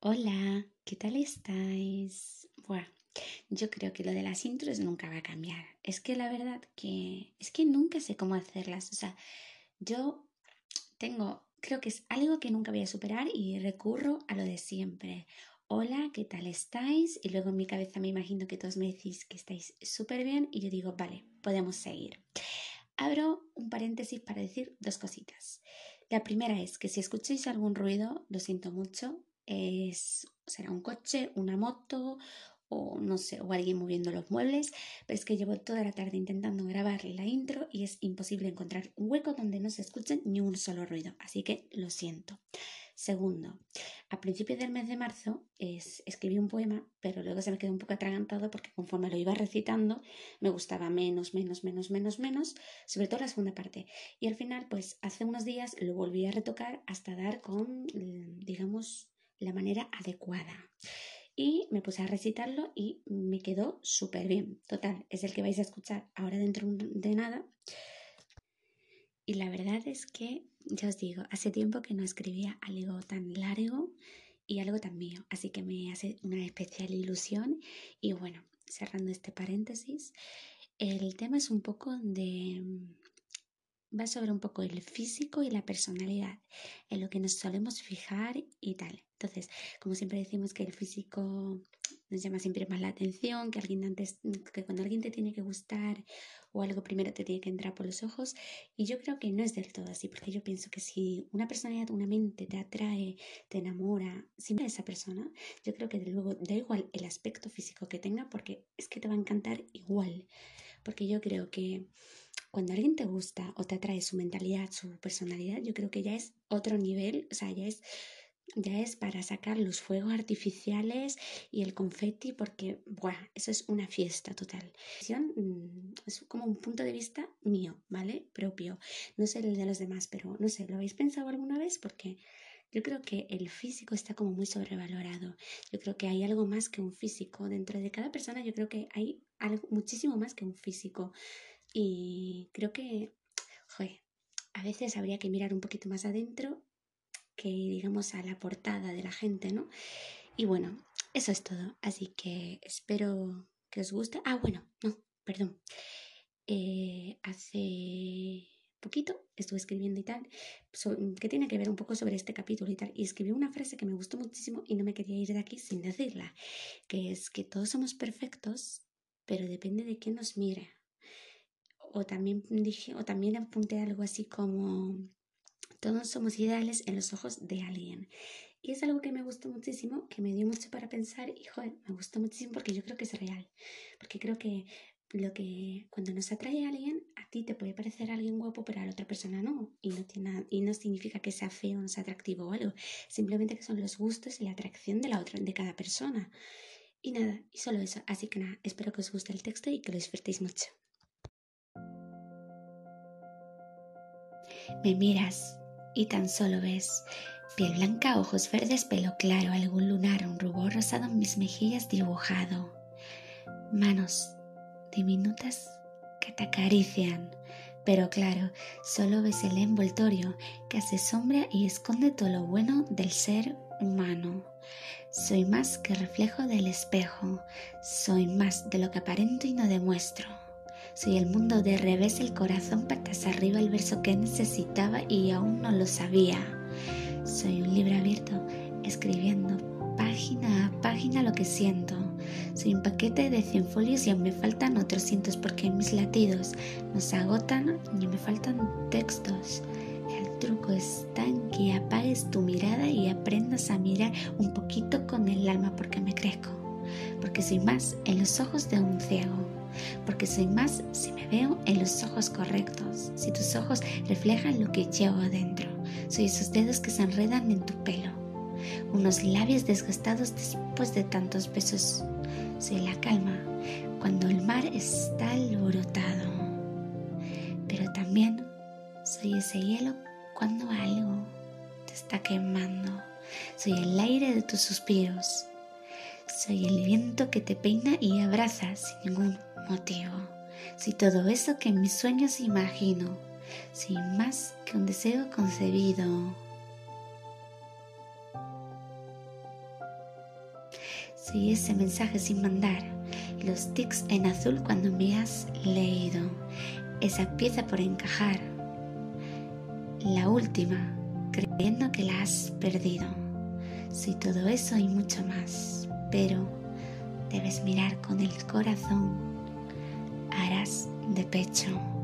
Hola, ¿qué tal estáis? Bueno, yo creo que lo de las intros nunca va a cambiar. Es que la verdad que es que nunca sé cómo hacerlas. O sea, yo tengo, creo que es algo que nunca voy a superar y recurro a lo de siempre. Hola, ¿qué tal estáis? Y luego en mi cabeza me imagino que todos me decís que estáis súper bien y yo digo, vale, podemos seguir. Abro un paréntesis para decir dos cositas. La primera es que si escucháis algún ruido, lo siento mucho, es, será un coche, una moto o no sé, o alguien moviendo los muebles, pero es que llevo toda la tarde intentando grabar la intro y es imposible encontrar un hueco donde no se escuche ni un solo ruido, así que lo siento. Segundo, a principios del mes de marzo es, escribí un poema, pero luego se me quedó un poco atragantado porque conforme lo iba recitando me gustaba menos, menos, menos, menos, menos, sobre todo la segunda parte. Y al final, pues hace unos días lo volví a retocar hasta dar con, digamos, la manera adecuada. Y me puse a recitarlo y me quedó súper bien. Total, es el que vais a escuchar ahora dentro de nada. Y la verdad es que, ya os digo, hace tiempo que no escribía algo tan largo y algo tan mío. Así que me hace una especial ilusión. Y bueno, cerrando este paréntesis, el tema es un poco de va sobre un poco el físico y la personalidad, en lo que nos solemos fijar y tal. Entonces, como siempre decimos que el físico nos llama siempre más la atención, que alguien antes, que cuando alguien te tiene que gustar o algo primero te tiene que entrar por los ojos. Y yo creo que no es del todo así, porque yo pienso que si una personalidad, una mente te atrae, te enamora, si a esa persona, yo creo que de luego da igual el aspecto físico que tenga, porque es que te va a encantar igual. Porque yo creo que cuando alguien te gusta o te atrae su mentalidad, su personalidad, yo creo que ya es otro nivel, o sea, ya es ya es para sacar los fuegos artificiales y el confeti porque, buah, eso es una fiesta total. Mm, es como un punto de vista mío, ¿vale? Propio. No sé el de los demás, pero no sé, ¿lo habéis pensado alguna vez? Porque yo creo que el físico está como muy sobrevalorado. Yo creo que hay algo más que un físico. Dentro de cada persona yo creo que hay algo muchísimo más que un físico. Y creo que, joder, a veces habría que mirar un poquito más adentro que, digamos, a la portada de la gente, ¿no? Y bueno, eso es todo. Así que espero que os guste. Ah, bueno, no, perdón. Eh, hace poquito estuve escribiendo y tal, que tiene que ver un poco sobre este capítulo y tal, y escribí una frase que me gustó muchísimo y no me quería ir de aquí sin decirla, que es que todos somos perfectos, pero depende de quién nos mire o también dije, o también apunté algo así como todos somos ideales en los ojos de alguien. Y es algo que me gustó muchísimo, que me dio mucho para pensar y joder, me gustó muchísimo porque yo creo que es real. Porque creo que lo que cuando nos atrae a alguien, a ti te puede parecer alguien guapo, pero a la otra persona no. Y no, tiene, y no significa que sea feo no sea atractivo o algo. Simplemente que son los gustos y la atracción de la otra, de cada persona. Y nada, y solo eso. Así que nada, espero que os guste el texto y que lo disfrutéis mucho. Me miras y tan solo ves piel blanca, ojos verdes, pelo claro, algún lunar, un rubor rosado en mis mejillas dibujado. Manos diminutas que te acarician, pero claro, solo ves el envoltorio que hace sombra y esconde todo lo bueno del ser humano. Soy más que reflejo del espejo, soy más de lo que aparento y no demuestro. Soy el mundo de revés, el corazón patas arriba, el verso que necesitaba y aún no lo sabía. Soy un libro abierto, escribiendo página a página lo que siento. Soy un paquete de 100 folios y aún me faltan otros cientos porque mis latidos nos agotan y me faltan textos. El truco está en que apagues tu mirada y aprendas a mirar un poquito con el alma porque me crezco, porque soy más en los ojos de un ciego porque soy más si me veo en los ojos correctos, si tus ojos reflejan lo que llevo adentro. Soy esos dedos que se enredan en tu pelo, unos labios desgastados después de tantos besos. Soy la calma cuando el mar está alborotado, pero también soy ese hielo cuando algo te está quemando. Soy el aire de tus suspiros. Soy el viento que te peina y abraza sin ningún motivo. Si todo eso que en mis sueños imagino, sin más que un deseo concebido. Soy ese mensaje sin mandar, los tics en azul cuando me has leído, esa pieza por encajar, la última, creyendo que la has perdido. Soy todo eso y mucho más, pero debes mirar con el corazón, harás de pecho.